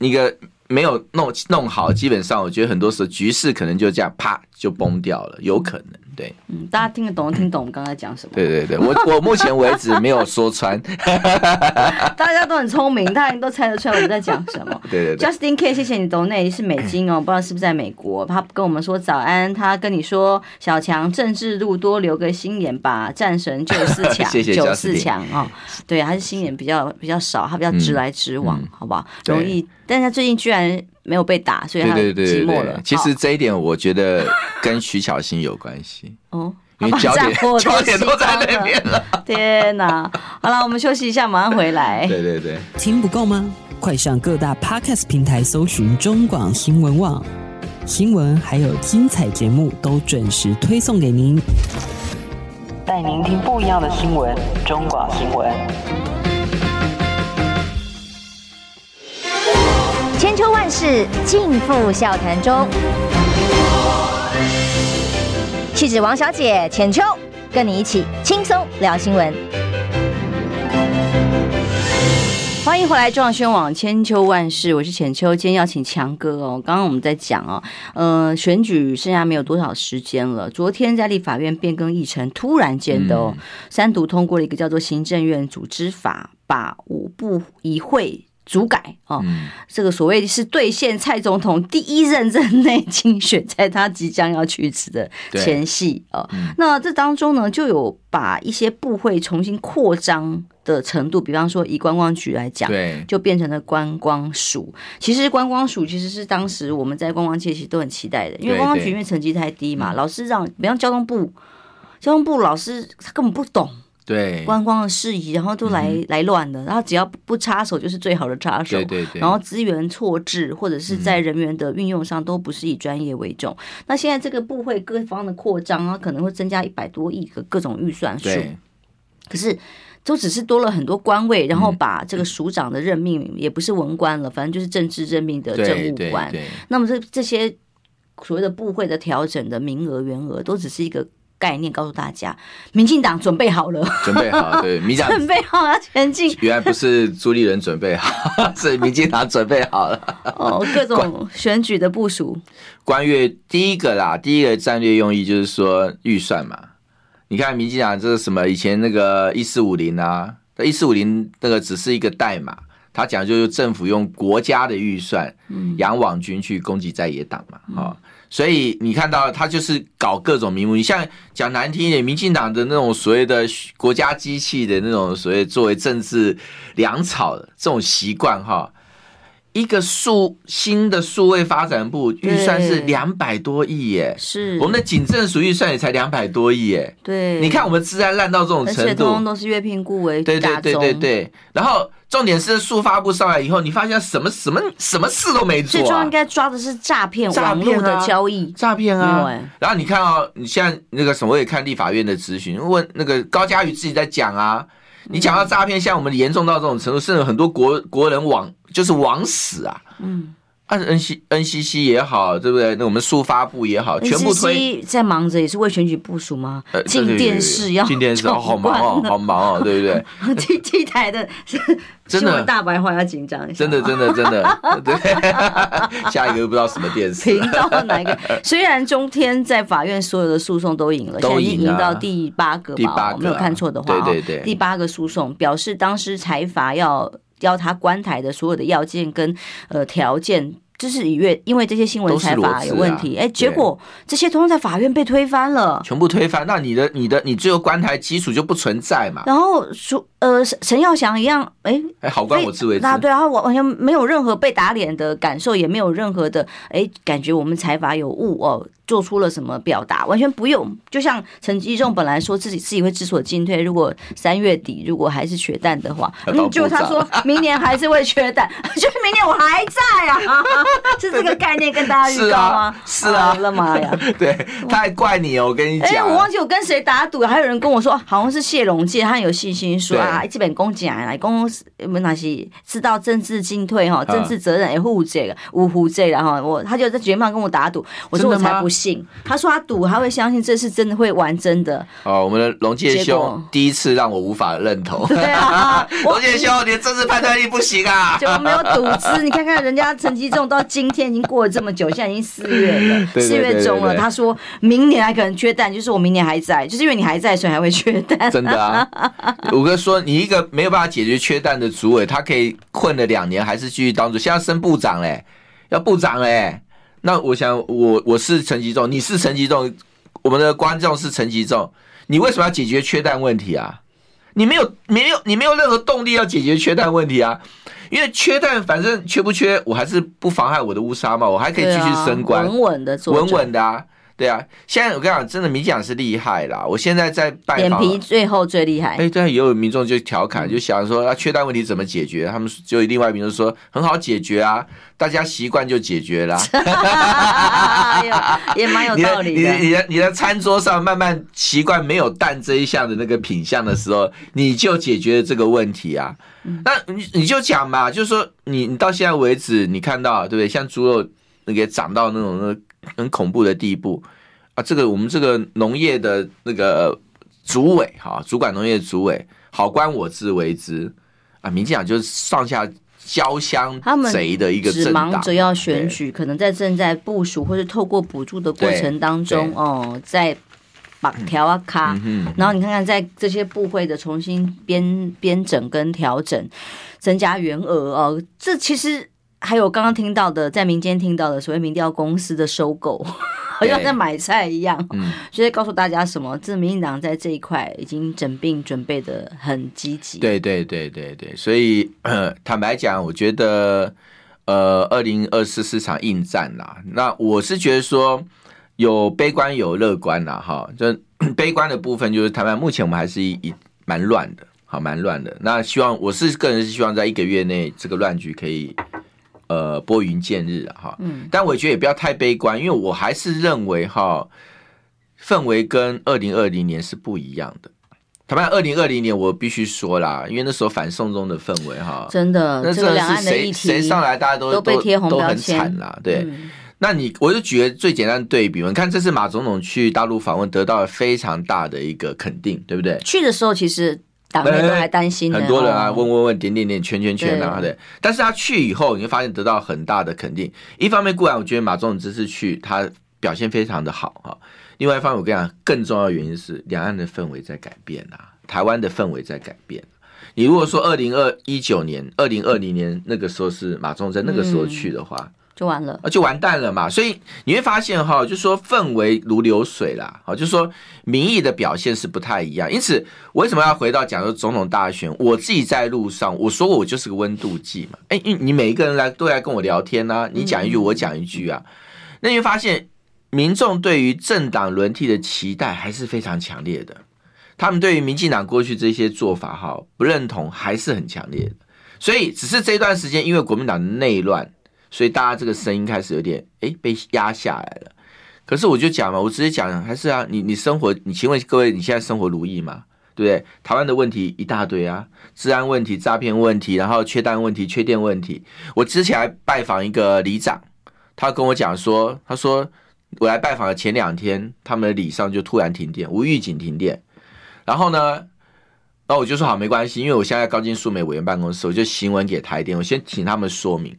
一个没有弄弄好，基本上我觉得很多时候局势可能就这样啪就崩掉了，有可能。对，嗯，大家听得懂，听懂我们刚才讲什么？对对对，我我目前为止没有说穿，大家都很聪明，大家都猜得出来我们在讲什么。对对对，Justin K，谢谢你抖内是美金哦，不知道是不是在美国？他跟我们说早安，他跟你说小强政治路多留个心眼吧，战神九四强，谢谢九四强哦。对，还是心眼比较比较少，他比较直来直往，嗯、好不好？容易，但是他最近居然没有被打，所以他寂寞了。其实这一点我觉得跟徐巧芯有关系。哦，因为焦点 焦点都在那边了。天哪！好了，我们休息一下，马上回来。对对对，听不够吗？快上各大 Podcast 平台搜寻中广新闻网新闻，还有精彩节目都准时推送给您，带您听不一样的新闻。中广新闻，千秋万世尽付笑谈中。气质王小姐浅秋，跟你一起轻松聊新闻。欢迎回来，中广新闻网千秋万世，我是浅秋。今天要请强哥哦。刚刚我们在讲哦，呃，选举剩下没有多少时间了。昨天在立法院变更议程，突然间的哦，三读通过了一个叫做《行政院组织法》，把五部一会。主改哦，嗯、这个所谓是兑现蔡总统第一任任内竞选，在他即将要去职的前夕哦。嗯、那这当中呢，就有把一些部会重新扩张的程度，比方说以观光局来讲，对，就变成了观光署。其实观光署其实是当时我们在观光界其实都很期待的，因为观光局因为成绩太低嘛，老是让，比方交通部，交通部老师他根本不懂。对观光的事宜，然后都来、嗯、来乱的，然后只要不插手就是最好的插手。对对对。然后资源错置或者是在人员的运用上都不是以专业为重。嗯、那现在这个部会各方的扩张啊，可能会增加一百多亿个各种预算数。对可是都只是多了很多官位，然后把这个署长的任命也不是文官了，反正就是政治任命的政务官。那么这这些所谓的部会的调整的名额员额，都只是一个。概念告诉大家，民进党准备好了，准备好，对，民进党准备好了前进。原来不是朱立伦准备好，是民进党准备好了。哦，各种选举的部署。关于第一个啦，第一个战略用意就是说预算嘛。你看民进党这是什么？以前那个一四五零啊，一四五零那个只是一个代码，他讲就是政府用国家的预算，养网军去攻击在野党嘛，啊、嗯。所以你看到他就是搞各种名目，你像讲难听一点，民进党的那种所谓的国家机器的那种所谓作为政治粮草的这种习惯哈，一个数新的数位发展部预算是两百多亿耶，是我们的警政署预算也才两百多亿耶。对，你看我们治安烂到这种程度，而且通通都是月聘雇为对对对对对。然后重点是数发部上来以后，你发现什么什么什么事都没做啊。最重要应该抓的是诈骗网络的交易，诈骗啊。然后你看哦，你现在那个什么，我也看立法院的咨询，问那个高嘉瑜自己在讲啊。你讲到诈骗，像我们严重到这种程度，甚至很多国国人网就是枉死啊。嗯，啊，N C N C C 也好，对不对？那我们速发部也好，全部推在忙着，也是为选举部署吗？进电视要进电视，好忙哦，好忙哦，对不对？T T 台的 真的大白话要紧张一下，真的真的真的，对。下一个又不知道什么电视频道哪一个？虽然中天在法院所有的诉讼都赢了，现在已经赢到第八个吧？我没有看错的话，对对对，第八个诉讼表示当时财阀要。要他关台的所有的要件跟呃条件，就是以为因为这些新闻财法有问题，哎、啊，结果这些通通在法院被推翻了，全部推翻。那你的你的你最后关台基础就不存在嘛？然后说呃陈耀祥一样，哎哎，好官我自为之，那对啊，我完全没有任何被打脸的感受，也没有任何的哎感觉我们财阀有误哦。做出了什么表达？完全不用，就像陈吉仲本来说自己自己会知所进退，如果三月底如果还是缺蛋的话，嗯，就他说明年还是会缺蛋，就是明年我还在啊，是这个概念跟大家预告吗？是啊，我的妈呀！对，他还怪你哦，我跟你讲，哎，我忘记我跟谁打赌，还有人跟我说，好像是谢龙介，他有信心说啊，基本公讲来公我们那些知道政治进退哈，政治责任也负这个，无负这个哈，我他就在节目上跟我打赌，我说我才不信。他说他赌，他会相信这次真的会玩真的。哦，我们的龙介兄第一次让我无法认同。对啊，龙介兄，你的政治判断力不行啊！就没有赌资，你看看人家陈吉仲到今天已经过了这么久，现在已经四月了，四月中了。他说明年还可能缺蛋，就是我明年还在，就是因为你还在，所以还会缺蛋。真的啊，五哥说你一个没有办法解决缺蛋的主委，他可以困了两年，还是继续当主，现在升部长嘞，要部长嘞。那我想我，我我是陈吉仲，你是陈吉仲，我们的观众是陈吉仲，你为什么要解决缺蛋问题啊？你没有没有你没有任何动力要解决缺蛋问题啊？因为缺蛋，反正缺不缺，我还是不妨碍我的乌纱帽，我还可以继续升官，稳稳的做，稳稳的啊。对啊，现在我跟你讲，真的民进党是厉害啦。我现在在拜访，脸皮最后最厉害。哎，对，也有民众就调侃，就想说啊，缺蛋问题怎么解决？他们就另外一民众说很好解决啊，大家习惯就解决了。也蛮有道理的。你的你的你的餐桌上慢慢习惯没有蛋这一项的那个品相的时候，你就解决了这个问题啊。那你你就讲嘛，就是说你你到现在为止，你看到对不对？像猪肉那个涨到那种那个。很恐怖的地步啊！这个我们这个农业的那个主委哈，主管农业主委，好官我自为之啊！民进党就是上下交相贼的一个政党，只忙着要选举，可能在正在部署或是透过补助的过程当中哦，在绑条啊卡，然后你看看在这些部会的重新编编整跟调整，增加员额哦，这其实。还有刚刚听到的，在民间听到的所谓民调公司的收购，好像在买菜一样。嗯，所以告诉大家什么？这民进党在这一块已经整病准备的很积极。对对对对对，所以 坦白讲，我觉得呃，二零二四市场硬战啦。那我是觉得说有悲观有乐观啦。哈。就 悲观的部分就是台湾目前我们还是一一蛮乱的，好蛮乱的。那希望我是个人是希望在一个月内这个乱局可以。呃，拨云见日哈，嗯，但我觉得也不要太悲观，因为我还是认为哈，氛围跟二零二零年是不一样的。他们二零二零年我必须说啦，因为那时候反送中的氛围哈，真的，那这是谁谁上来大家都都被贴红标很惨啦。对，嗯、那你我就举个最简单的对比嘛，你看这次马总统去大陆访问，得到了非常大的一个肯定，对不对？去的时候其实。党内都还担心很多人啊，问问问，点点点，圈圈圈啊，对。但是他去以后，你会发现得到很大的肯定。一方面固然我觉得马总统这次去他表现非常的好哈。另外一方面我跟你讲，更重要的原因是两岸的氛围在改变啊，台湾的氛围在改变。你如果说二零二一九年、二零二零年那个时候是马总统在那个时候去的话，就完了，就完蛋了嘛。所以你会发现哈，就说氛围如流水啦，好，就说民意的表现是不太一样。因此，我为什么要回到讲说总统大选？我自己在路上，我说过我就是个温度计嘛。哎，你每一个人来都来跟我聊天呐，你讲一句，我讲一句啊。那你会发现，民众对于政党轮替的期待还是非常强烈的。他们对于民进党过去这些做法哈不认同，还是很强烈的。所以，只是这段时间因为国民党的内乱。所以大家这个声音开始有点哎被压下来了，可是我就讲嘛，我直接讲还是啊，你你生活，你请问各位，你现在生活如意吗？对不对？台湾的问题一大堆啊，治安问题、诈骗问题，然后缺蛋问题、缺电问题。我之前还拜访一个里长，他跟我讲说，他说我来拜访的前两天，他们的里上就突然停电，无预警停电。然后呢，那我就说好没关系，因为我现在高金素梅委员办公室，我就行文给台电，我先请他们说明。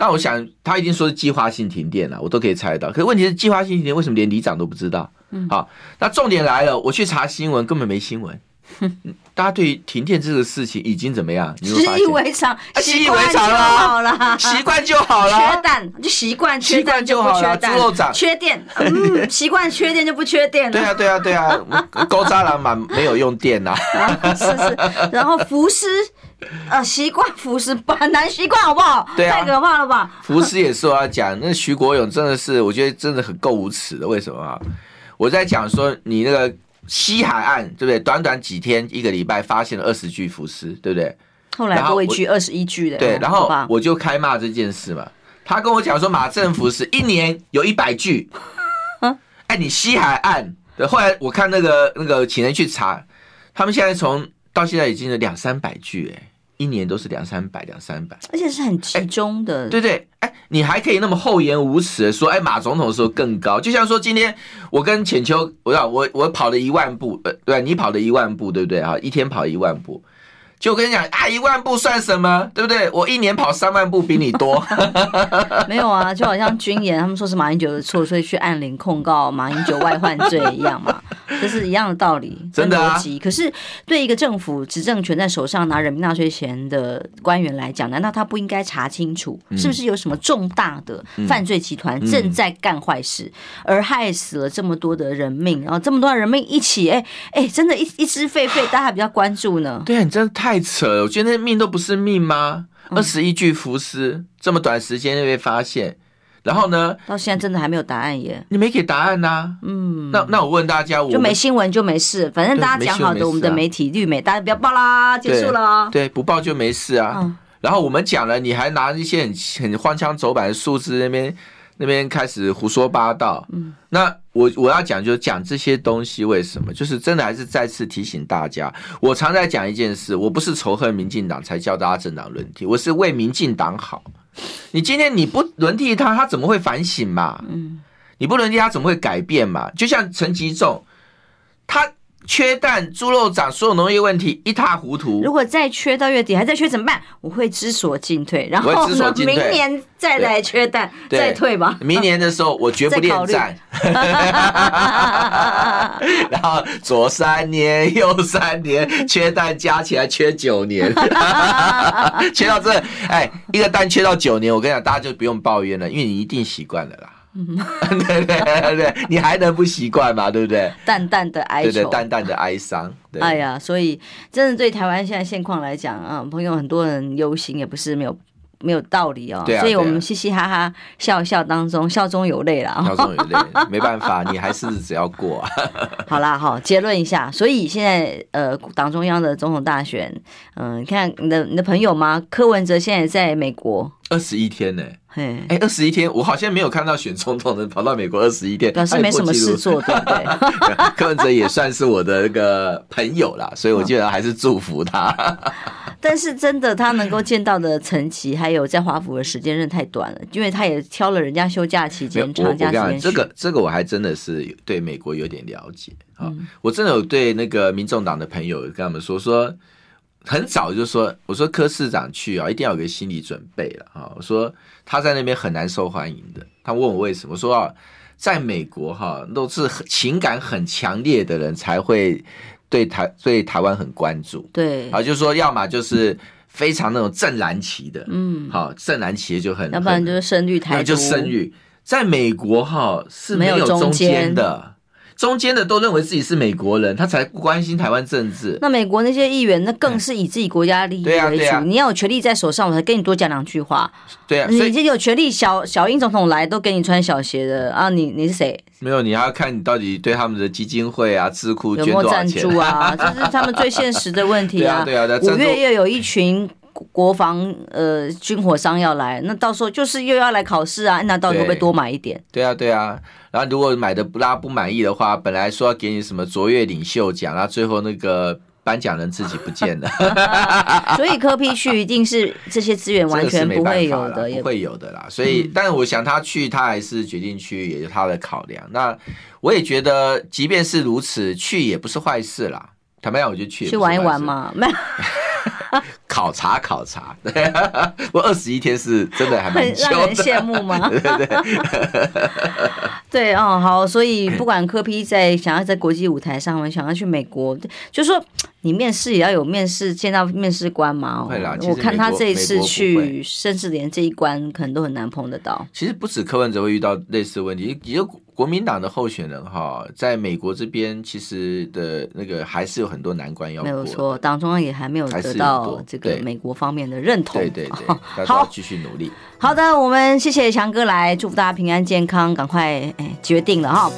那我想，他一定说是计划性停电了，我都可以猜到。可是问题是，计划性停电为什么连里长都不知道？嗯，好，那重点来了，我去查新闻，根本没新闻。大家对于停电这个事情已经怎么样？习以为常，习以为常了，习惯就好了。缺蛋就习惯，习惯就好了。猪肉涨，缺电，嗯，习惯缺电就不缺电了。对啊，对啊，对啊，高渣男蛮，没有用电呐。是是，然后福斯。呃，习惯服食很难习惯，好不好？对啊，太可怕了吧！服食也是我要讲，那徐国勇真的是，我觉得真的很够无耻的。为什么啊？我在讲说，你那个西海岸，对不对？短短几天，一个礼拜发现了二十具浮尸，对不对？后来多一具，二十一具的。对，然后我就开骂这件事嘛。他跟我讲说，马政府是一年有一百具。哎，你西海岸，对后来我看那个那个，请人去查，他们现在从。到现在已经有两三百句，哎，一年都是两三百，两三百，而且是很集中的，欸、对对，哎，你还可以那么厚颜无耻的说，哎，马总统的时候更高，就像说今天我跟浅秋，我要我我跑了一万步，呃，对，你跑了一万步，对不对啊？一天跑一万步。就我跟你讲啊，一万步算什么，对不对？我一年跑三万步比你多。没有啊，就好像军演，他们说是马英九的错，所以去按铃控告马英九外患罪一样嘛，这是一样的道理，真的啊。可是对一个政府执政权在手上拿人民纳税钱的官员来讲，难道他不应该查清楚是不是有什么重大的犯罪集团正在干坏事，而害死了这么多的人命，然后这么多的人命一起，哎哎，真的，一一只狒狒，大家还比较关注呢。对啊，你真的太。太扯了！我觉得那命都不是命吗？二十一具浮尸，这么短时间就被发现，然后呢？到现在真的还没有答案耶！你没给答案呐、啊？嗯，那那我问大家，我就没新闻就没事，反正大家讲好的，我们的媒体绿媒，大家不要报啦，结束了。对，不报就没事啊。嗯、然后我们讲了，你还拿一些很很荒腔走板的数字那边。那边开始胡说八道，嗯，那我我要讲就是讲这些东西，为什么？就是真的还是再次提醒大家，我常在讲一件事，我不是仇恨民进党才叫大家政党轮替，我是为民进党好。你今天你不轮替他，他怎么会反省嘛？嗯，你不轮替他怎么会改变嘛？就像陈吉仲，他。缺蛋、猪肉涨，所有农业问题一塌糊涂。如果再缺到月底，还在缺怎么办？我会知所进退，然后呢，明年再来缺蛋，再退吧。明年的时候，我绝不恋战。然后左三年，右三年，缺蛋加起来缺九年，缺到这，哎，一个蛋缺到九年，我跟你讲，大家就不用抱怨了，因为你一定习惯了啦。对对对对，你还能不习惯吗？对不对？淡淡的哀愁，对对，淡淡的哀伤。哎呀，所以真的对台湾现在现况来讲啊，朋友很多人忧心也不是没有没有道理哦。对啊，所以我们嘻嘻哈哈笑笑当中，笑中有泪了。笑中有泪，没办法，你还是只要过。好啦，好，结论一下，所以现在呃，党中央的总统大选，嗯，你看你的你的朋友吗？柯文哲现在在美国二十一天呢。哎，哎，二十一天，我好像没有看到选总统的跑到美国二十一天，表示没什么事做，对不对？柯文哲也算是我的那个朋友啦，所以我觉得还是祝福他。但是真的，他能够见到的层级，还有在华府的时间，真的太短了，因为他也挑了人家休假期间、长假期间。这个这个我还真的是对美国有点了解啊，我真的有对那个民众党的朋友跟他们说说。很早就说，我说柯市长去啊，一定要有个心理准备了啊。我说他在那边很难受欢迎的。他问我为什么，我说啊，在美国哈，都是情感很强烈的人才会对台对台湾很关注。对，啊，就是说要么就是非常那种正蓝旗的，嗯，好，正蓝旗就很，要不然就是深绿台独，就深绿。在美国哈是没有中间的。中间的都认为自己是美国人，他才不关心台湾政治。那美国那些议员，那更是以自己国家利益为主。嗯对啊对啊、你要有权力在手上，我才跟你多讲两句话。对啊，你已经有权力，小小英总统来都给你穿小鞋的啊！你你是谁？没有，你还要看你到底对他们的基金会啊、智库捐多少钱有没有赞助啊？这是他们最现实的问题啊！对啊，对啊，五月又有一群。国防呃军火商要来，那到时候就是又要来考试啊，那到时候会不会多买一点？对啊，对啊。然后如果买的不拉不满意的话，本来说要给你什么卓越领袖奖，然后最后那个颁奖人自己不见了。所以科批去一定是这些资源完全不会有的，不会有的啦。所以，但是我想他去，他还是决定去，也有他的考量。那我也觉得，即便是如此，去也不是坏事啦。坦白讲，我就去去玩一玩嘛，没有。考察考察，对，我二十一天是真的还蛮久的，让人羡慕吗？对 对对，对 哦，好，所以不管柯批在想要在国际舞台上，想要去美国，就说你面试也要有面试见到面试官嘛。会啦，我看他这一次去，甚至连这一关可能都很难碰得到。其实不止柯文哲会遇到类似的问题，也有。国民党的候选人哈，在美国这边其实的那个还是有很多难关要过。没有错，党中央也还没有得到这个美国方面的认同。对对对，好，继续努力。好的，我们谢谢强哥来，祝福大家平安健康，赶快哎决定了哈。